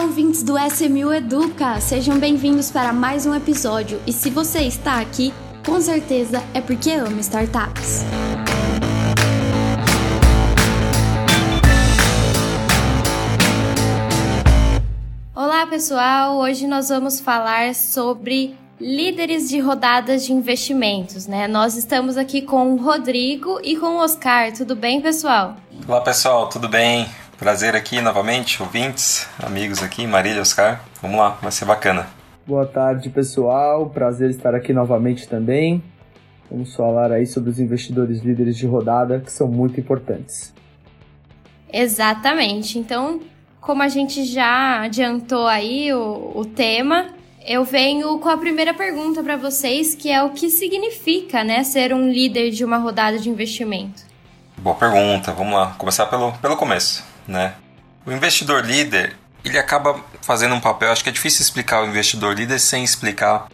Olá, ouvintes do SMU Educa! Sejam bem-vindos para mais um episódio. E se você está aqui, com certeza é porque ama startups. Olá, pessoal! Hoje nós vamos falar sobre líderes de rodadas de investimentos, né? Nós estamos aqui com o Rodrigo e com o Oscar. Tudo bem, pessoal? Olá, pessoal, tudo bem? Prazer aqui novamente, ouvintes, amigos aqui, Marília e Oscar. Vamos lá, vai ser bacana. Boa tarde, pessoal. Prazer estar aqui novamente também. Vamos falar aí sobre os investidores líderes de rodada, que são muito importantes. Exatamente. Então, como a gente já adiantou aí o, o tema, eu venho com a primeira pergunta para vocês, que é o que significa, né, ser um líder de uma rodada de investimento. Boa pergunta. Vamos lá, começar pelo, pelo começo né? O investidor líder, ele acaba fazendo um papel, acho que é difícil explicar o investidor líder sem explicar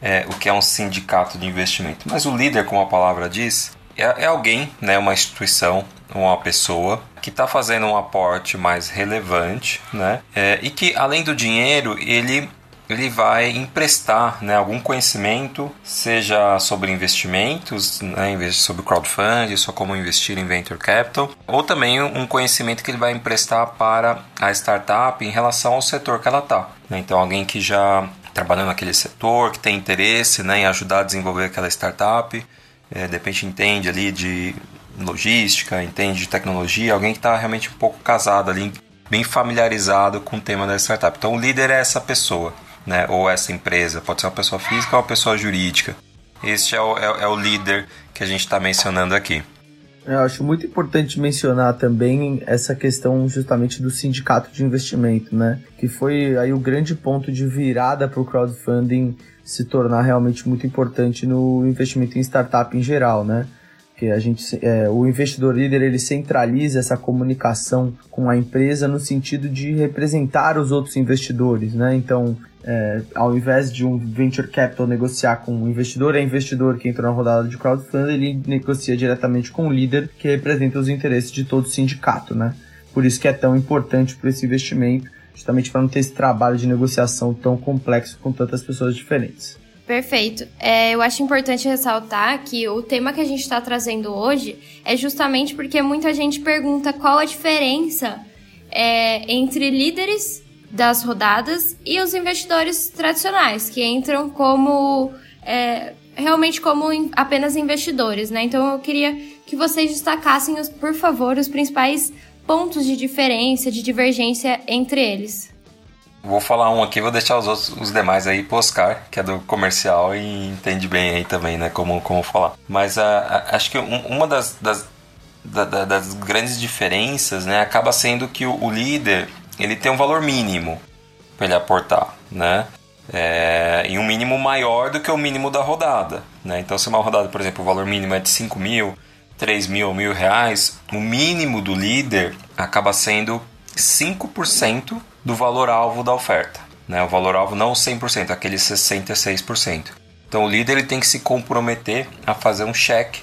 é, o que é um sindicato de investimento. Mas o líder, como a palavra diz, é, é alguém, né, uma instituição, uma pessoa que está fazendo um aporte mais relevante, né, é, e que além do dinheiro ele ele vai emprestar né, algum conhecimento, seja sobre investimentos, né, sobre crowdfunding, só como investir em venture capital, ou também um conhecimento que ele vai emprestar para a startup em relação ao setor que ela está. Né? Então, alguém que já trabalhando naquele setor, que tem interesse né, em ajudar a desenvolver aquela startup, é, de repente entende ali de logística, entende de tecnologia, alguém que está realmente um pouco casado ali, bem familiarizado com o tema da startup. Então, o líder é essa pessoa né? ou essa empresa, pode ser uma pessoa física ou uma pessoa jurídica. Este é o, é, é o líder que a gente está mencionando aqui. Eu acho muito importante mencionar também essa questão justamente do sindicato de investimento, né? Que foi aí o grande ponto de virada para o crowdfunding se tornar realmente muito importante no investimento em startup em geral, né? Que a gente, é, o investidor líder ele centraliza essa comunicação com a empresa no sentido de representar os outros investidores, né? Então é, ao invés de um venture capital negociar com um investidor, é investidor que entra na rodada de crowdfunding, ele negocia diretamente com o líder que representa os interesses de todo o sindicato, né? Por isso que é tão importante para esse investimento, justamente para não ter esse trabalho de negociação tão complexo com tantas pessoas diferentes. Perfeito. É, eu acho importante ressaltar que o tema que a gente está trazendo hoje é justamente porque muita gente pergunta qual a diferença é, entre líderes das rodadas e os investidores tradicionais, que entram como é, realmente como apenas investidores, né? Então eu queria que vocês destacassem, por favor, os principais pontos de diferença, de divergência entre eles. Vou falar um aqui, vou deixar os outros, os demais aí pro Oscar, que é do comercial e entende bem aí também, né, como, como falar. Mas uh, acho que um, uma das, das, da, das grandes diferenças, né, acaba sendo que o, o líder, ele tem um valor mínimo para ele aportar, né? É, e um mínimo maior do que o mínimo da rodada, né? Então, se uma rodada, por exemplo, o valor mínimo é de 5 mil, 3 mil ou mil reais, o mínimo do líder acaba sendo 5% do valor alvo da oferta. Né? O valor alvo não 100%, aquele 66%. Então, o líder ele tem que se comprometer a fazer um cheque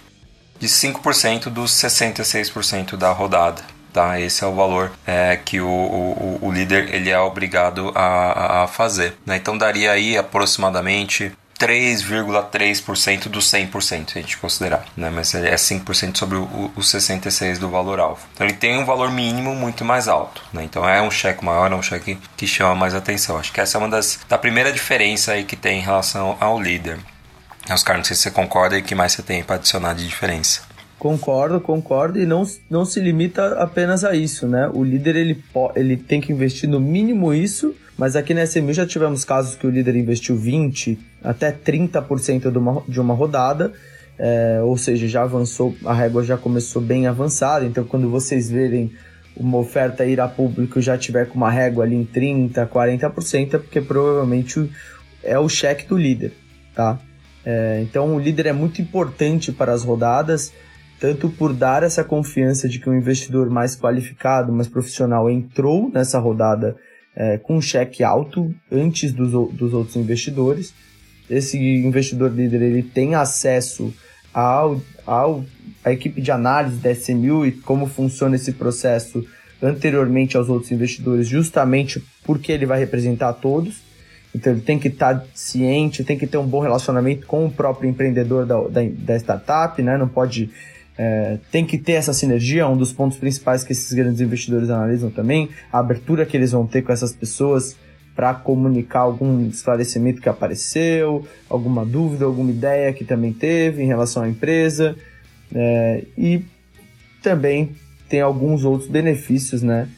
de 5% dos 66% da rodada tá? Esse é o valor é, que o, o, o, líder ele é obrigado a, a fazer. Né? Então daria aí aproximadamente 3,3% do 100%, se a gente considerar, né? mas é 5% sobre o, o 66% do valor alvo. Então ele tem um valor mínimo muito mais alto, né? então é um cheque maior, é um cheque que chama mais atenção. Acho que essa é uma das da primeira diferença aí que tem em relação ao líder. Oscar, não sei se você concorda e o que mais você tem para adicionar de diferença. Concordo, concordo, e não, não se limita apenas a isso, né? O líder ele, ele tem que investir no mínimo isso, mas aqui na SMU já tivemos casos que o líder investiu 20% até 30% de uma, de uma rodada, é, ou seja, já avançou, a régua já começou bem avançada, então quando vocês verem uma oferta ir a público já tiver com uma régua ali em 30%, 40%, é porque provavelmente é o cheque do líder, tá? É, então o líder é muito importante para as rodadas, tanto por dar essa confiança de que um investidor mais qualificado, mais profissional entrou nessa rodada é, com um cheque alto antes dos, dos outros investidores. Esse investidor líder ele tem acesso ao, ao a equipe de análise da SMU e como funciona esse processo anteriormente aos outros investidores, justamente porque ele vai representar todos. Então ele tem que estar tá ciente, tem que ter um bom relacionamento com o próprio empreendedor da, da, da startup, né? Não pode. É, tem que ter essa sinergia, é um dos pontos principais que esses grandes investidores analisam também, a abertura que eles vão ter com essas pessoas para comunicar algum esclarecimento que apareceu, alguma dúvida, alguma ideia que também teve em relação à empresa. É, e também tem alguns outros benefícios, né?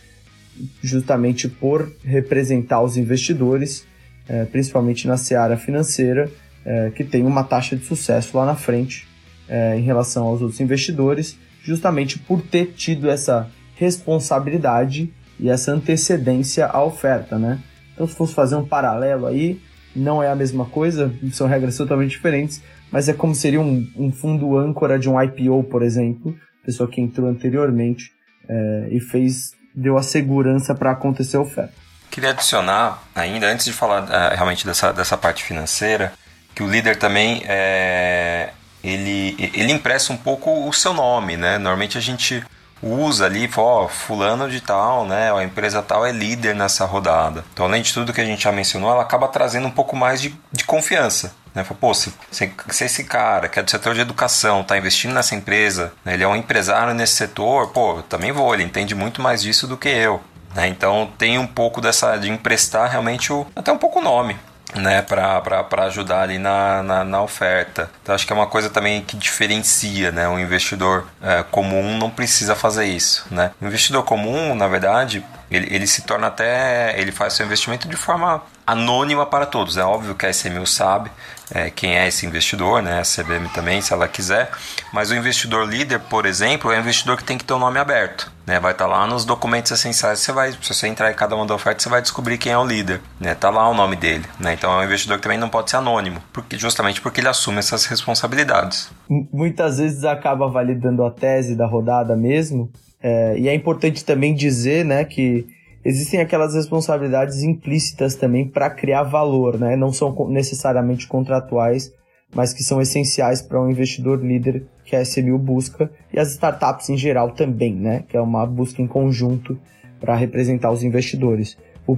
Justamente por representar os investidores, é, principalmente na seara financeira, é, que tem uma taxa de sucesso lá na frente é, em relação aos outros investidores, justamente por ter tido essa responsabilidade e essa antecedência à oferta, né? Então, se fosse fazer um paralelo aí, não é a mesma coisa, são regras totalmente diferentes, mas é como seria um, um fundo âncora de um IPO, por exemplo, pessoa que entrou anteriormente é, e fez deu a segurança para acontecer a oferta. Queria adicionar ainda, antes de falar uh, realmente dessa, dessa parte financeira, que o líder também é, ele, ele impressa um pouco o seu nome, né? Normalmente a gente usa ali, ó, fulano de tal, né, a empresa tal é líder nessa rodada. Então, além de tudo que a gente já mencionou, ela acaba trazendo um pouco mais de, de confiança. Né? Fala, Pô, se, se, se, esse cara que é do setor de educação está investindo nessa empresa, né, ele é um empresário nesse setor, pô, também vou, ele entende muito mais disso do que eu. Né? Então tem um pouco dessa de emprestar realmente o, até um pouco o nome né, para ajudar ali na, na, na, oferta. Então acho que é uma coisa também que diferencia, né, um investidor é, comum não precisa fazer isso, né. O investidor comum, na verdade, ele, ele se torna até, ele faz seu investimento de forma anônima para todos. É óbvio que a SMU sabe é, quem é esse investidor, né? a CBM também, se ela quiser. Mas o investidor líder, por exemplo, é um investidor que tem que ter o um nome aberto. Né? Vai estar tá lá nos documentos essenciais. Você vai, se você entrar em cada uma da oferta, você vai descobrir quem é o líder. Né? Tá lá o nome dele. Né? Então é um investidor que também não pode ser anônimo, porque, justamente porque ele assume essas responsabilidades. Muitas vezes acaba validando a tese da rodada mesmo. É, e é importante também dizer né, que existem aquelas responsabilidades implícitas também para criar valor, né? Não são necessariamente contratuais, mas que são essenciais para um investidor líder que a SMU busca e as startups em geral também, né? Que é uma busca em conjunto para representar os investidores. O,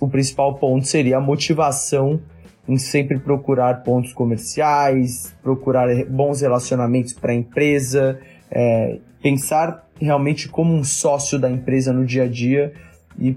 o principal ponto seria a motivação em sempre procurar pontos comerciais, procurar bons relacionamentos para a empresa, é, pensar realmente como um sócio da empresa no dia a dia e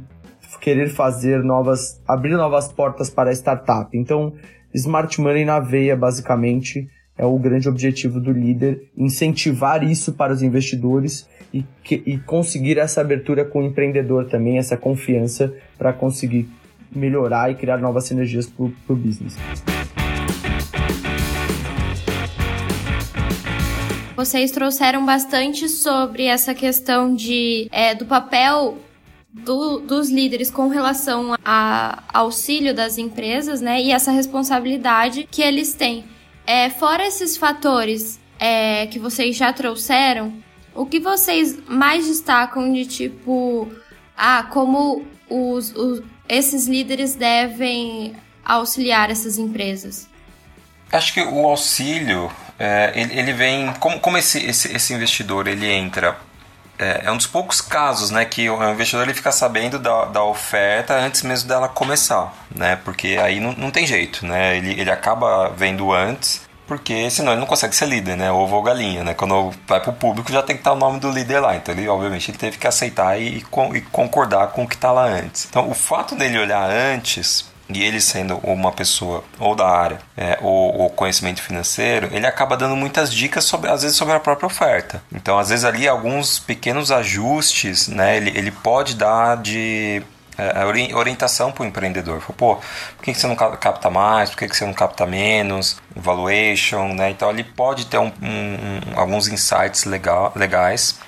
querer fazer novas, abrir novas portas para a startup. Então, Smart Money na veia, basicamente, é o grande objetivo do líder, incentivar isso para os investidores e, que, e conseguir essa abertura com o empreendedor também, essa confiança para conseguir melhorar e criar novas sinergias para o business. Vocês trouxeram bastante sobre essa questão de, é, do papel do, dos líderes com relação a auxílio das empresas, né? E essa responsabilidade que eles têm. É, fora esses fatores é, que vocês já trouxeram, o que vocês mais destacam de tipo, ah, como os, os esses líderes devem auxiliar essas empresas? Acho que o auxílio, é, ele, ele, vem. Como, como esse, esse, esse investidor ele entra é, é, um dos poucos casos né, que o investidor ele fica sabendo da, da oferta antes mesmo dela começar, né? Porque aí não, não tem jeito, né? Ele, ele acaba vendo antes, porque senão ele não consegue ser líder, né? Ovo ou galinha, né? Quando vai para o público já tem que estar o nome do líder lá. Então ele, obviamente, ele teve que aceitar e, e concordar com o que está lá antes. Então o fato dele olhar antes e ele sendo uma pessoa ou da área é, ou, ou, conhecimento financeiro, ele acaba dando muitas dicas sobre, às vezes sobre a própria oferta. Então, às vezes ali alguns pequenos ajustes, né, ele, ele pode dar de é, orientação para o empreendedor. Pô, por que, você não capta mais? Por que, você não capta menos? Valuation, né? Então, ele pode ter um, um, alguns insights legal, legais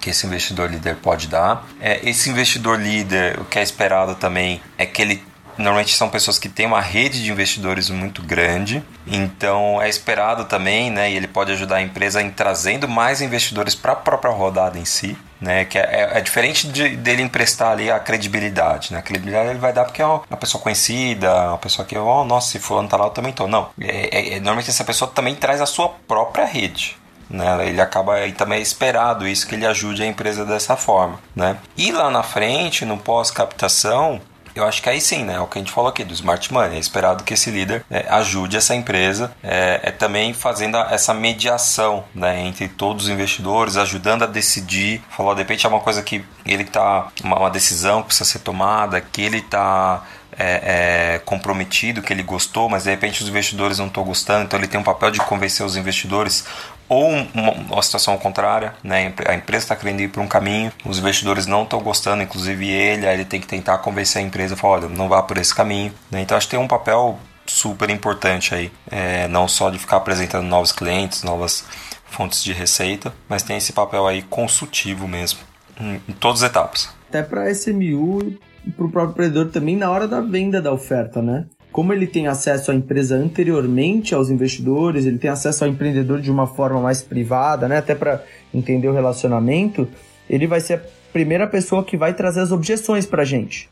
que esse investidor líder pode dar. É, esse investidor líder, o que é esperado também é que ele Normalmente são pessoas que têm uma rede de investidores muito grande, então é esperado também, né, e ele pode ajudar a empresa em trazendo mais investidores para a própria rodada em si, né, que é, é, é diferente de, dele emprestar ali a credibilidade, né, a credibilidade ele vai dar porque é uma pessoa conhecida, uma pessoa que, oh, nossa, se fulano tá lá, eu também tô. Não, é, é, é, normalmente essa pessoa também traz a sua própria rede, né? Ele acaba e também é esperado isso que ele ajude a empresa dessa forma, né? E lá na frente, no pós-captação, eu acho que aí sim, né? É o que a gente falou aqui do Smart Money. É esperado que esse líder é, ajude essa empresa, é, é, também fazendo essa mediação né, entre todos os investidores, ajudando a decidir. Falou, de repente é uma coisa que ele está, uma, uma decisão que precisa ser tomada, que ele está é, é, comprometido, que ele gostou, mas de repente os investidores não estão gostando, então ele tem um papel de convencer os investidores ou uma, uma situação contrária, né? a empresa está querendo ir para um caminho, os investidores não estão gostando, inclusive ele, aí ele tem que tentar convencer a empresa, falar, olha, não vá por esse caminho. Né? Então acho que tem um papel super importante aí, é, não só de ficar apresentando novos clientes, novas fontes de receita, mas tem esse papel aí consultivo mesmo, em, em todas as etapas. Até para SMU e para o próprio empreendedor também na hora da venda da oferta, né? Como ele tem acesso à empresa anteriormente aos investidores, ele tem acesso ao empreendedor de uma forma mais privada, né? Até para entender o relacionamento, ele vai ser a primeira pessoa que vai trazer as objeções para a gente.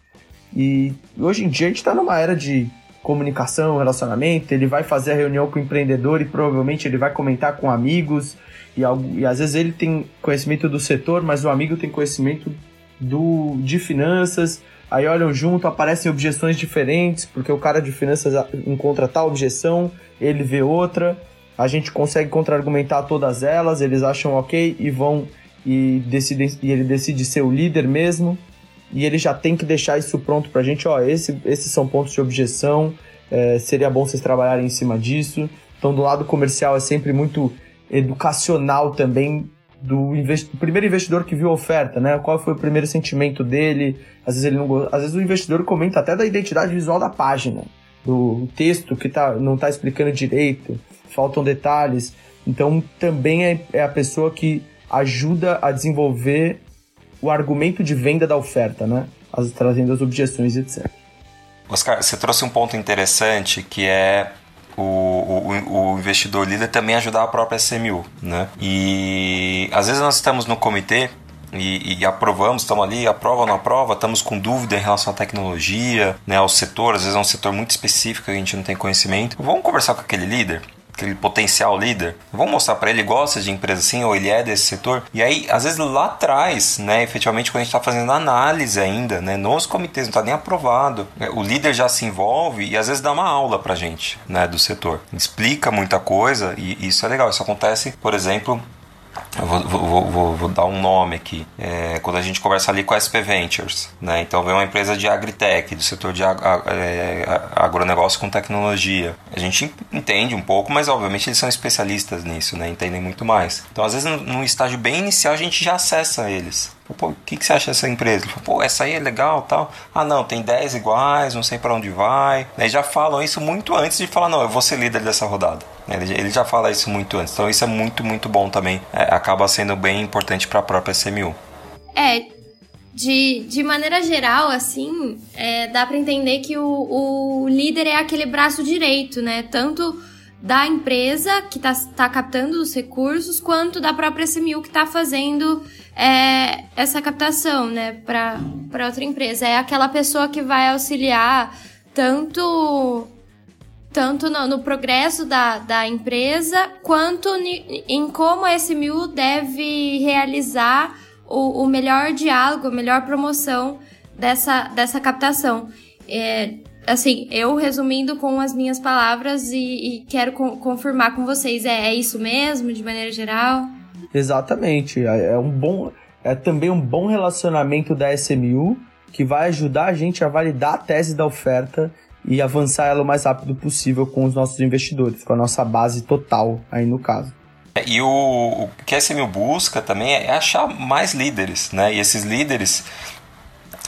E hoje em dia a gente está numa era de comunicação, relacionamento, ele vai fazer a reunião com o empreendedor e provavelmente ele vai comentar com amigos e, e às vezes ele tem conhecimento do setor, mas o amigo tem conhecimento do, de finanças, aí olham junto, aparecem objeções diferentes, porque o cara de finanças encontra tal objeção, ele vê outra, a gente consegue contra-argumentar todas elas, eles acham ok e vão e decidem e ele decide ser o líder mesmo, e ele já tem que deixar isso pronto pra gente, ó, esse, esses são pontos de objeção, é, seria bom vocês trabalharem em cima disso. Então, do lado comercial é sempre muito educacional também do, invest... do primeiro investidor que viu a oferta, né? Qual foi o primeiro sentimento dele? Às vezes ele não às vezes o investidor comenta até da identidade visual da página, do texto que tá, não está explicando direito, faltam detalhes. Então também é, é a pessoa que ajuda a desenvolver o argumento de venda da oferta, né? As, trazendo as objeções, etc. Oscar, você trouxe um ponto interessante que é o, o, o, investidor líder também ajudar a própria SMU, né? E às vezes nós estamos no comitê e, e, aprovamos, estamos ali, aprova ou não aprova, estamos com dúvida em relação à tecnologia, né, ao setor, às vezes é um setor muito específico que a gente não tem conhecimento. Vamos conversar com aquele líder, aquele potencial líder, vamos mostrar para ele gosta de empresa assim ou ele é desse setor. E aí, às vezes lá atrás, né, efetivamente quando a gente está fazendo análise ainda, né, nos comitês não está nem aprovado, né, o líder já se envolve e às vezes dá uma aula para gente, né, do setor, explica muita coisa e isso é legal. Isso acontece, por exemplo, eu vou, vou, vou, vou, dar um nome aqui. É, quando a gente conversa ali com a SP Ventures, né? Então vem uma empresa de agritech, do setor de ag é, agronegócio com tecnologia. A gente entende um pouco, mas obviamente eles são especialistas nisso, né? Entendem muito mais. Então às vezes num estágio bem inicial a gente já acessa eles. Pô, o que, que você acha dessa empresa? Pô, essa aí é legal tal. Ah, não, tem 10 iguais, não sei para onde vai. Eles já falam isso muito antes de falar, não, eu vou ser líder dessa rodada. Ele, ele já fala isso muito antes. Então isso é muito, muito bom também. É, acaba sendo bem importante para a própria CMU. É, de, de maneira geral, assim, é, dá para entender que o, o líder é aquele braço direito, né? Tanto da empresa que está tá captando os recursos, quanto da própria CMU que está fazendo é, essa captação, né, para outra empresa. É aquela pessoa que vai auxiliar tanto tanto no, no progresso da, da empresa, quanto em como a SMU deve realizar o, o melhor diálogo, a melhor promoção dessa, dessa captação. É, assim, eu resumindo com as minhas palavras e, e quero co confirmar com vocês, é, é isso mesmo, de maneira geral? Exatamente. É, é um bom. É também um bom relacionamento da SMU que vai ajudar a gente a validar a tese da oferta e avançar ela o mais rápido possível com os nossos investidores, com a nossa base total aí no caso. É, e o, o que a SMU busca também é achar mais líderes, né? E esses líderes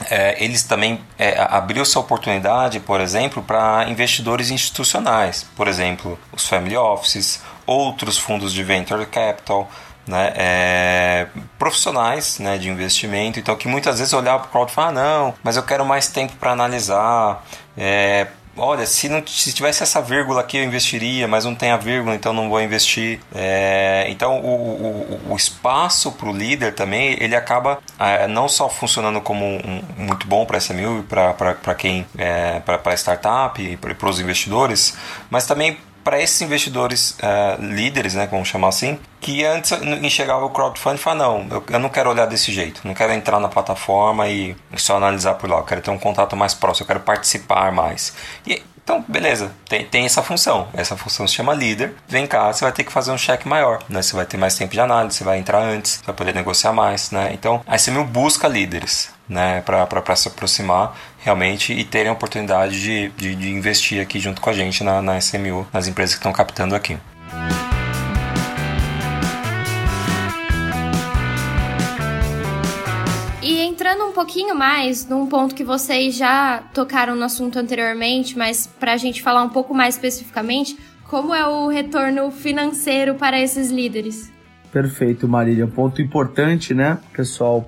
é, eles também é, abriu essa oportunidade, por exemplo, para investidores institucionais, por exemplo, os family offices, outros fundos de venture capital, né, é, profissionais né, de investimento, então que muitas vezes olhavam para o crowd e falavam, ah, não, mas eu quero mais tempo para analisar, é, olha, se não se tivesse essa vírgula aqui eu investiria, mas não tem a vírgula, então não vou investir. É, então o, o, o espaço para o líder também ele acaba é, não só funcionando como um, muito bom para SMU, para quem é, para startup e para os investidores, mas também para esses investidores uh, líderes, né, vamos chamar assim, que antes enxergavam o crowdfunding e falavam, não, eu, eu, não quero olhar desse jeito, não quero entrar na plataforma e só analisar por lá, eu quero ter um contato mais próximo, eu quero participar mais. E então, beleza, tem, tem essa função. Essa função se chama líder. Vem cá, você vai ter que fazer um cheque maior, né? Você vai ter mais tempo de análise, você vai entrar antes, você vai poder negociar mais, né? Então, a SMU busca líderes, né? Para se aproximar realmente e terem a oportunidade de, de, de, investir aqui junto com a gente na, na SMU, nas empresas que estão captando aqui. Entrando um pouquinho mais num ponto que vocês já tocaram no assunto anteriormente, mas para a gente falar um pouco mais especificamente, como é o retorno financeiro para esses líderes? Perfeito, Marília. Um ponto importante, né? O pessoal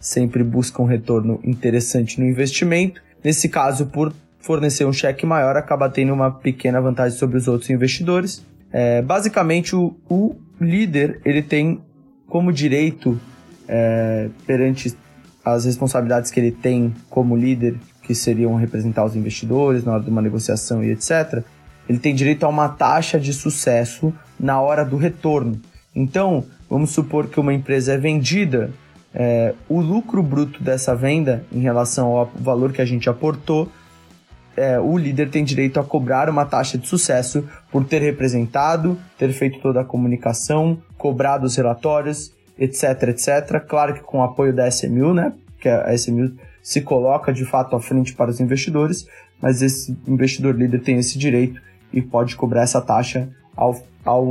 sempre busca um retorno interessante no investimento. Nesse caso, por fornecer um cheque maior, acaba tendo uma pequena vantagem sobre os outros investidores. É, basicamente, o, o, líder ele tem como direito é, perante as responsabilidades que ele tem como líder, que seriam representar os investidores na hora de uma negociação e etc., ele tem direito a uma taxa de sucesso na hora do retorno. Então, vamos supor que uma empresa é vendida, é, o lucro bruto dessa venda em relação ao valor que a gente aportou, é, o líder tem direito a cobrar uma taxa de sucesso por ter representado, ter feito toda a comunicação, cobrado os relatórios etc, etc. Claro que com o apoio da SMU, né? Que a SMU se coloca de fato à frente para os investidores, mas esse investidor líder tem esse direito e pode cobrar essa taxa ao, ao,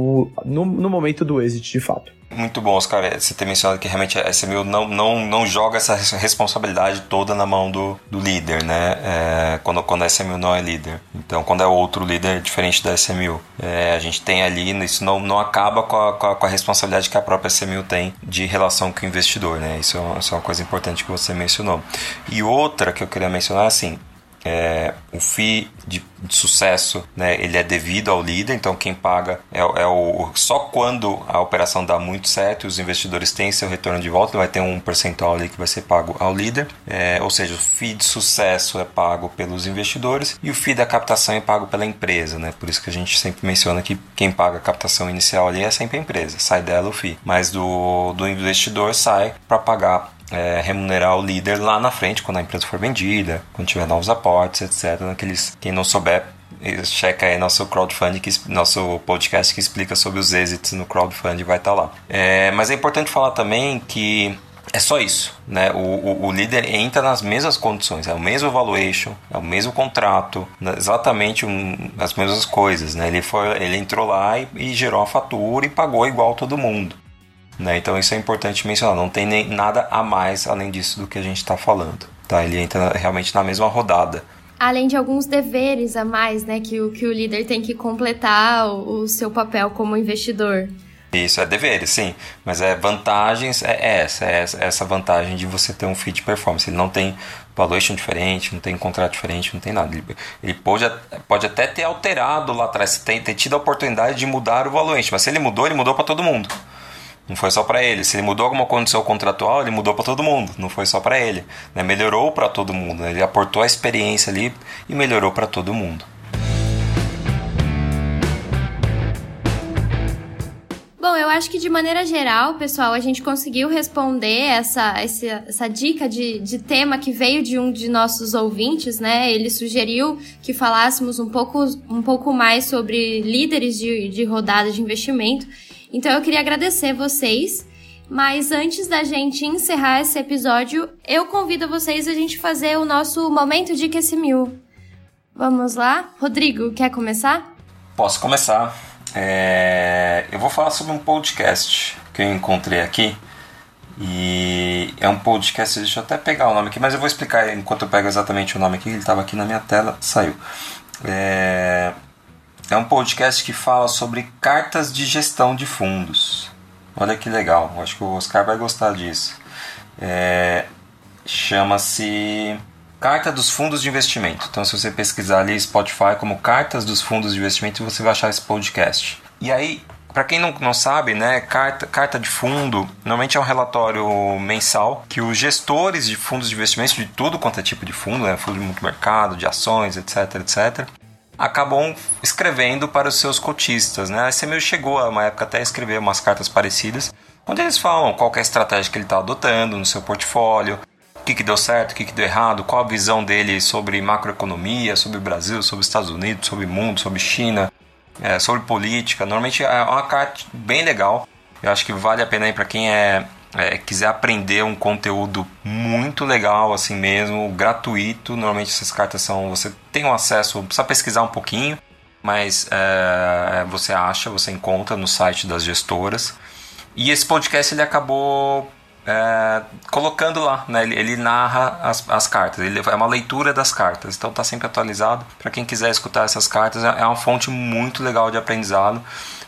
no, no momento do exit de fato. Muito bom, Oscar, é, você ter mencionado que realmente a SMU não, não, não joga essa responsabilidade toda na mão do, do líder, né? É, quando, quando a SMU não é líder. Então, quando é outro líder diferente da SMU. É, a gente tem ali, isso não, não acaba com a, com a, com, a, responsabilidade que a própria SMU tem de relação com o investidor, né? Isso é, isso é uma coisa importante que você mencionou. E outra que eu queria mencionar, assim, é, o FII de, de, sucesso né, ele é devido ao líder, então quem paga é, é, o só quando a operação dá muito certo e os investidores têm seu retorno de volta, vai ter um percentual ali que vai ser pago ao líder, é, ou seja, o FII de sucesso é pago pelos investidores e o FII da captação é pago pela empresa, né? por isso que a gente sempre menciona que quem paga a captação inicial ali é sempre a empresa, sai dela o FII, mas do, do investidor sai para pagar é, remunerar o líder lá na frente, quando a empresa for vendida, quando tiver novos aportes, etc. Naqueles, quem não souber, checa aí nosso crowdfunding, nosso podcast que explica sobre os êxitos no crowdfunding, vai estar tá lá. É, mas é importante falar também que é só isso, né? O, o, o, líder entra nas mesmas condições, é o mesmo valuation, é o mesmo contrato, né? exatamente um, as mesmas coisas, né? Ele, foi, ele entrou lá e, e gerou a fatura e pagou igual todo mundo. Né? Então isso é importante mencionar, não tem nem nada a mais além disso do que a gente está falando. Tá? Ele entra realmente na mesma rodada. Além de alguns deveres a mais, né, que o, que o líder tem que completar o, o seu papel como investidor. Isso, é deveres, sim. Mas é vantagens, é, é essa, é essa vantagem de você ter um feed de performance. Ele não tem valuation diferente, não tem contrato diferente, não tem nada. Ele, ele pode, pode até ter alterado lá atrás, ter, ter tido a oportunidade de mudar o valuation, mas se ele mudou, ele mudou para todo mundo. Não foi só para ele. Se ele mudou alguma condição contratual, ele mudou para todo mundo. Não foi só para ele. Né? Melhorou para todo mundo. Né? Ele aportou a experiência ali e melhorou para todo mundo. Bom, eu acho que de maneira geral, pessoal, a gente conseguiu responder essa, essa, essa dica de, de tema que veio de um de nossos ouvintes, né? Ele sugeriu que falássemos um pouco, um pouco mais sobre líderes de, de rodada de investimento. Então eu queria agradecer vocês. Mas antes da gente encerrar esse episódio, eu convido vocês a gente fazer o nosso momento de QSMU. Vamos lá? Rodrigo, quer começar? Posso começar. É... Eu vou falar sobre um podcast que eu encontrei aqui. E é um podcast, deixa eu até pegar o nome aqui, mas eu vou explicar enquanto eu pego exatamente o nome aqui. Ele estava aqui na minha tela, saiu. É... É um podcast que fala sobre cartas de gestão de fundos. Olha que legal, acho que o Oscar vai gostar disso. É, Chama-se Carta dos Fundos de Investimento. Então, se você pesquisar ali Spotify como Cartas dos Fundos de Investimento, você vai achar esse podcast. E aí, para quem não, não sabe, né, carta, carta de fundo normalmente é um relatório mensal que os gestores de fundos de investimento, de tudo quanto é tipo de fundo, né, fundo de multimercado, de ações, etc, etc, acabam escrevendo para os seus cotistas. Né? A SMU chegou a uma época até a escrever umas cartas parecidas, onde eles falam qual é a estratégia que ele está adotando no seu portfólio, o que, que deu certo, o que, que deu errado, qual a visão dele sobre macroeconomia, sobre o Brasil, sobre os Estados Unidos, sobre o mundo, sobre China, é, sobre política. Normalmente é uma carta bem legal. Eu acho que vale a pena para quem é, é, quiser aprender um conteúdo muito legal assim mesmo, gratuito. Normalmente essas cartas são você tem um acesso, precisa pesquisar um pouquinho, mas é, você acha, você encontra no site das gestoras. E esse podcast ele acabou é, colocando lá, né? ele, ele narra as, as cartas, ele é uma leitura das cartas, então está sempre atualizado. Para quem quiser escutar essas cartas, é, é uma fonte muito legal de aprendizado.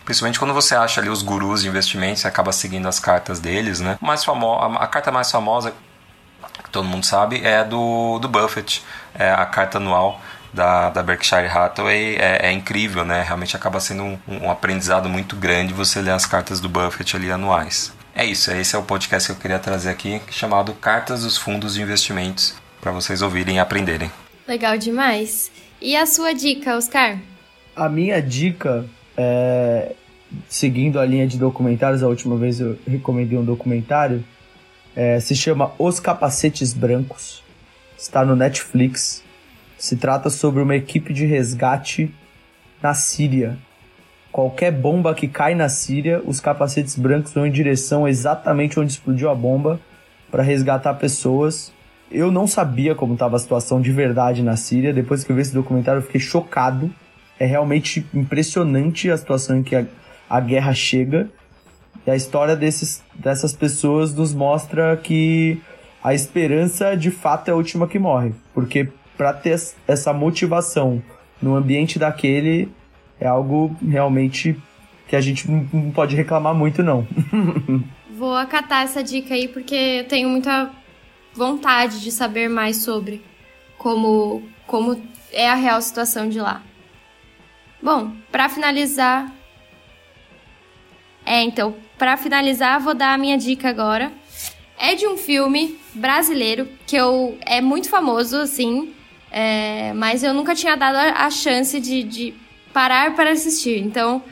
Principalmente quando você acha ali os gurus de investimentos, você acaba seguindo as cartas deles, né? Mais famo a, a carta mais famosa, que todo mundo sabe, é a do, do Buffett, é a carta anual da, da Berkshire Hathaway é, é, incrível, né? Realmente acaba sendo um, um, aprendizado muito grande você ler as cartas do Buffett ali anuais. É isso, esse é o podcast que eu queria trazer aqui, chamado Cartas dos Fundos de Investimentos, para vocês ouvirem e aprenderem. Legal demais. E a sua dica, Oscar? A minha dica é. Seguindo a linha de documentários, a última vez eu recomendei um documentário. É, se chama Os Capacetes Brancos. Está no Netflix. Se trata sobre uma equipe de resgate na Síria qualquer bomba que cai na Síria, os capacetes brancos vão em direção exatamente onde explodiu a bomba para resgatar pessoas. Eu não sabia como estava a situação de verdade na Síria. Depois que eu vi esse documentário, eu fiquei chocado. É realmente impressionante a situação em que a, a guerra chega. E a história desses, dessas pessoas nos mostra que a esperança de fato é a última que morre. Porque para ter essa motivação no ambiente daquele, é algo realmente que a gente não pode reclamar muito, não. Vou acatar essa dica aí porque eu tenho muita vontade de saber mais sobre como, como é a real situação de lá. Bom, para finalizar. É, então, para finalizar, vou dar a minha dica agora. É de um filme brasileiro que eu é muito famoso, assim, é, mas eu nunca tinha dado a, chance de, de parar para assistir. Então,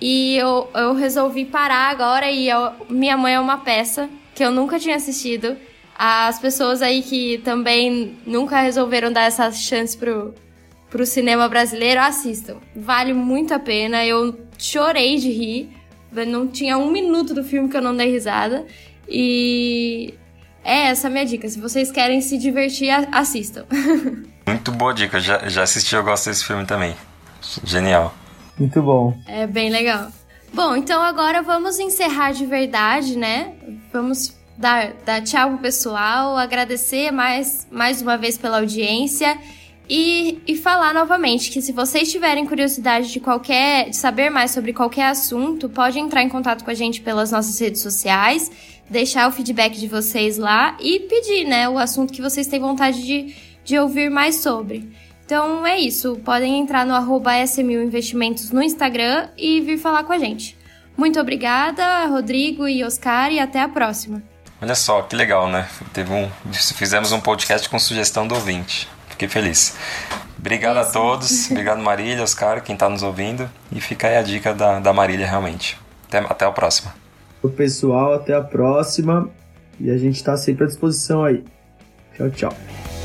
e eu, eu resolvi parar agora e eu, Minha Mãe é uma peça que eu nunca tinha assistido. As pessoas aí que também nunca resolveram dar essa chance pro, pro cinema brasileiro, assistam. Vale muito a pena. Eu chorei de rir. Não tinha um minuto do filme que eu não dei risada. E é essa a minha dica. Se vocês querem se divertir, assistam. Muito boa dica. Já, já assisti, eu gosto desse filme também. Genial. Muito bom. É bem legal. Bom, então agora vamos encerrar de verdade, né? Vamos dar, dar tchau pro pessoal, agradecer mais, mais uma vez pela audiência e, e falar novamente que se vocês tiverem curiosidade de qualquer de saber mais sobre qualquer assunto, pode entrar em contato com a gente pelas nossas redes sociais, deixar o feedback de vocês lá e pedir, né, o assunto que vocês têm vontade de, de ouvir mais sobre. Então é isso. Podem entrar no arroba Investimentos no Instagram e vir falar com a gente. Muito obrigada, Rodrigo e Oscar, e até a próxima. Olha só, que legal, né? Teve um, fizemos um podcast com sugestão do ouvinte. Fiquei feliz. Obrigado isso. a todos. Obrigado, Marília, Oscar, quem está nos ouvindo. E fica aí a dica da, da Marília, realmente. Até, até a próxima. O pessoal, até a próxima. E a gente está sempre à disposição aí. Tchau, tchau.